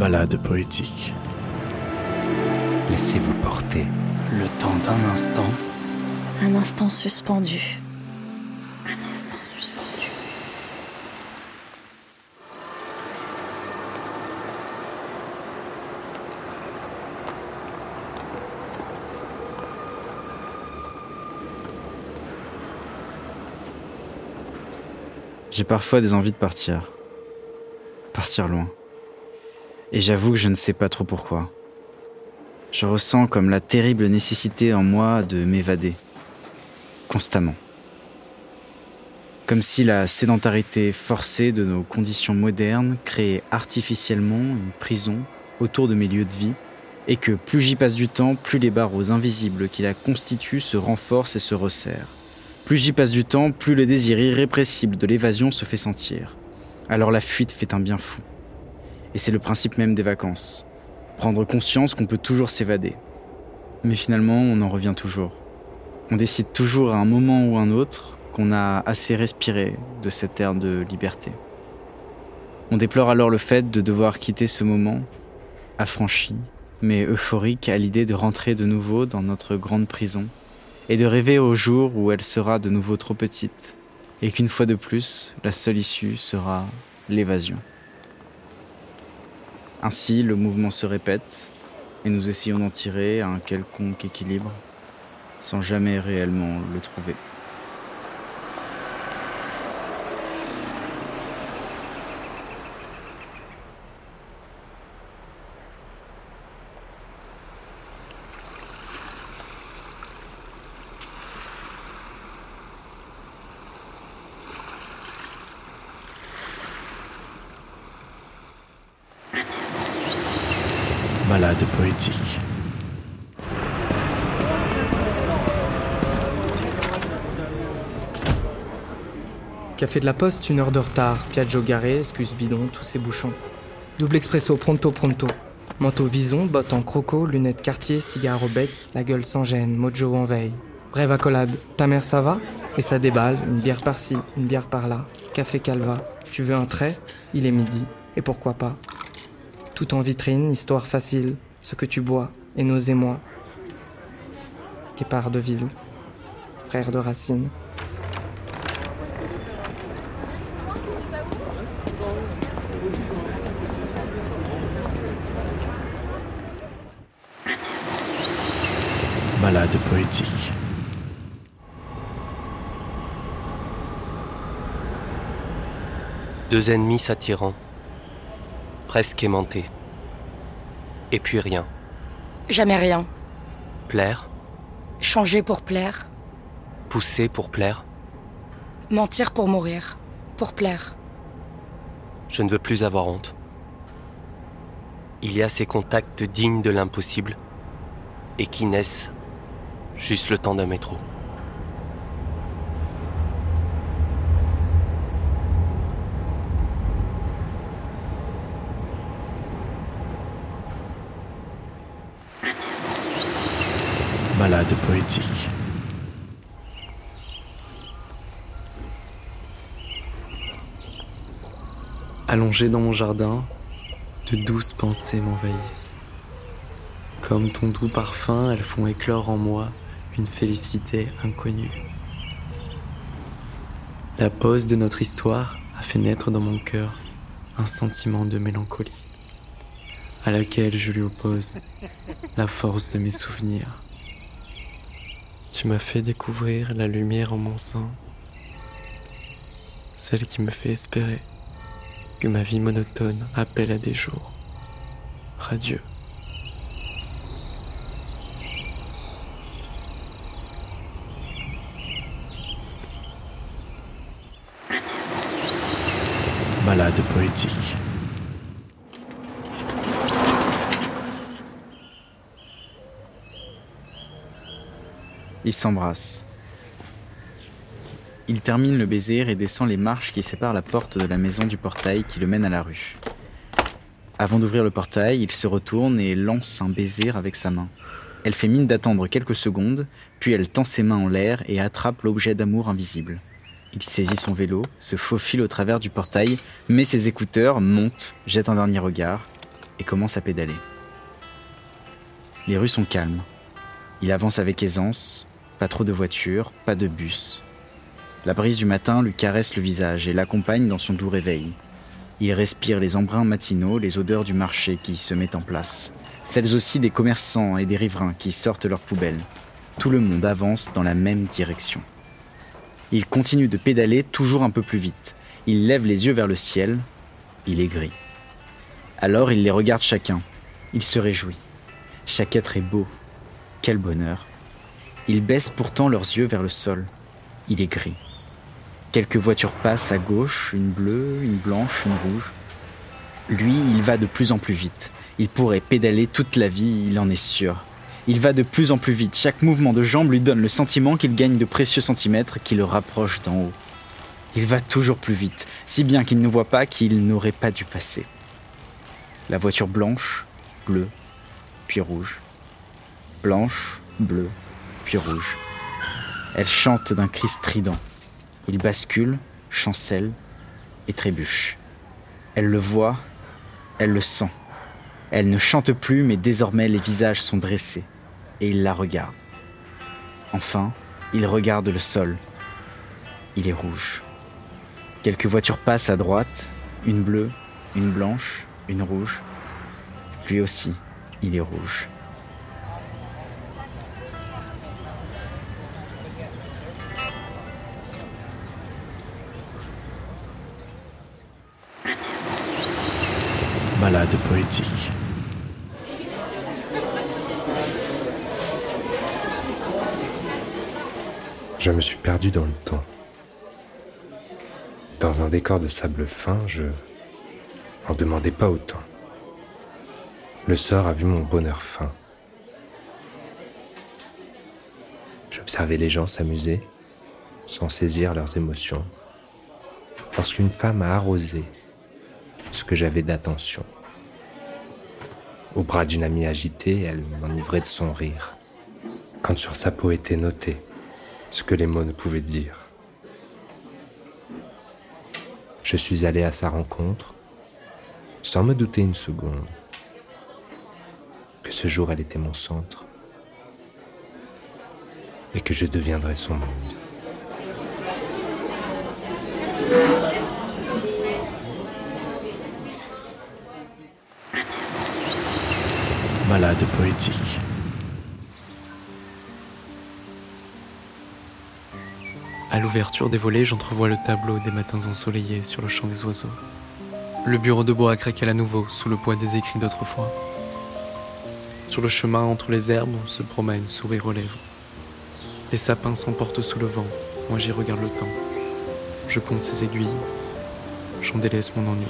Balade poétique. Laissez-vous porter. Le temps d'un instant. Un instant suspendu. Un instant suspendu. J'ai parfois des envies de partir. Partir loin. Et j'avoue que je ne sais pas trop pourquoi. Je ressens comme la terrible nécessité en moi de m'évader. Constamment. Comme si la sédentarité forcée de nos conditions modernes créait artificiellement une prison autour de mes lieux de vie, et que plus j'y passe du temps, plus les barreaux invisibles qui la constituent se renforcent et se resserrent. Plus j'y passe du temps, plus le désir irrépressible de l'évasion se fait sentir. Alors la fuite fait un bien fou. Et c'est le principe même des vacances. Prendre conscience qu'on peut toujours s'évader. Mais finalement, on en revient toujours. On décide toujours à un moment ou un autre qu'on a assez respiré de cette ère de liberté. On déplore alors le fait de devoir quitter ce moment, affranchi, mais euphorique à l'idée de rentrer de nouveau dans notre grande prison, et de rêver au jour où elle sera de nouveau trop petite, et qu'une fois de plus, la seule issue sera l'évasion. Ainsi, le mouvement se répète, et nous essayons d'en tirer un quelconque équilibre, sans jamais réellement le trouver. Café de la Poste, une heure de retard. Piaggio garé, excuse bidon, tous ces bouchons. Double expresso, pronto, pronto. Manteau vison, bottes en croco, lunettes quartier, cigare au bec, la gueule sans gêne, mojo en veille. Brève accolade. Ta mère ça va? Et ça déballe, une bière par-ci, une bière par-là. Café calva. Tu veux un trait? Il est midi. Et pourquoi pas? Tout en vitrine, histoire facile. Ce que tu bois, et nos émois. Guépard de ville. Frère de Racine. Un instant suspendu. Balade poétique. Deux ennemis s'attirant, presque aimantés. Et puis rien. Jamais rien. Plaire, Changer pour plaire. pousser pour plaire. Mentir pour mourir. Pour plaire. Je ne veux plus avoir honte. Il y a ces contacts dignes de l'impossible et qui naissent juste le temps d'un métro. Balade poétique. Allongé dans mon jardin, de douces pensées m'envahissent. Comme ton doux parfum, elles font éclore en moi une félicité inconnue. La pause de notre histoire a fait naître dans mon cœur un sentiment de mélancolie, à laquelle je lui oppose la force de mes souvenirs. Tu m'as fait découvrir la lumière en mon sein, celle qui me fait espérer que ma vie monotone appelle à des jours radieux. Balade poétique. Ils s'embrassent. Il termine le baiser et descend les marches qui séparent la porte de la maison du portail qui le mène à la rue. Avant d'ouvrir le portail, il se retourne et lance un baiser avec sa main. Elle fait mine d'attendre quelques secondes, puis elle tend ses mains en l'air et attrape l'objet d'amour invisible. Il saisit son vélo, se faufile au travers du portail, met ses écouteurs, monte, jette un dernier regard, et commence à pédaler. Les rues sont calmes. Il avance avec aisance, pas trop de voitures, pas de bus. La brise du matin lui caresse le visage et l'accompagne dans son doux réveil. Il respire les embruns matinaux, les odeurs du marché qui se met en place, celles aussi des commerçants et des riverains qui sortent leurs poubelles. Tout le monde avance dans la même direction. Il continue de pédaler toujours un peu plus vite. Il lève les yeux vers le ciel. Il est gris. Alors il les regarde chacun. Il se réjouit. Chaque être est beau. Quel bonheur. Ils baissent pourtant leurs yeux vers le sol. Il est gris. Quelques voitures passent à gauche, une bleue, une blanche, une rouge. Lui, il va de plus en plus vite. Il pourrait pédaler toute la vie, il en est sûr. Il va de plus en plus vite. Chaque mouvement de jambe lui donne le sentiment qu'il gagne de précieux centimètres qui le rapprochent d'en haut. Il va toujours plus vite, si bien qu'il ne voit pas qu'il n'aurait pas dû passer. La voiture blanche, bleue, puis rouge. Blanche, bleue, rouge. Elle chante d'un cri strident. Il bascule, chancelle et trébuche. Elle le voit, elle le sent. Elle ne chante plus, mais désormais les visages sont dressés, et il la regarde. Enfin, il regarde le sol. Il est rouge. Quelques voitures passent à droite, une bleue, une blanche, une rouge. Lui aussi, il est rouge. Balade poétique. Je me suis perdu dans le temps. Dans un décor de sable fin, je n'en demandais pas autant. Le sort a vu mon bonheur fin. J'observais les gens s'amuser, sans saisir leurs émotions, lorsqu'une femme a arrosé ce que j'avais d'attention. Au bras d'une amie agitée, elle m'enivrait de son rire, quand sur sa peau était noté ce que les mots ne pouvaient dire. Je suis allé à sa rencontre, sans me douter une seconde que ce jour elle était mon centre et que je deviendrais son monde. Un instant Balade poétique. À l'ouverture des volets, j'entrevois le tableau des matins ensoleillés sur le champ des oiseaux. Le bureau de bois craquelle à nouveau sous le poids des écrits d'autrefois. Sur le chemin entre les herbes, on se promène, sourire aux lèvres. Les sapins s'emportent sous le vent, moi j'y regarde le temps. Je compte ses aiguilles, j'en délaisse mon ennui.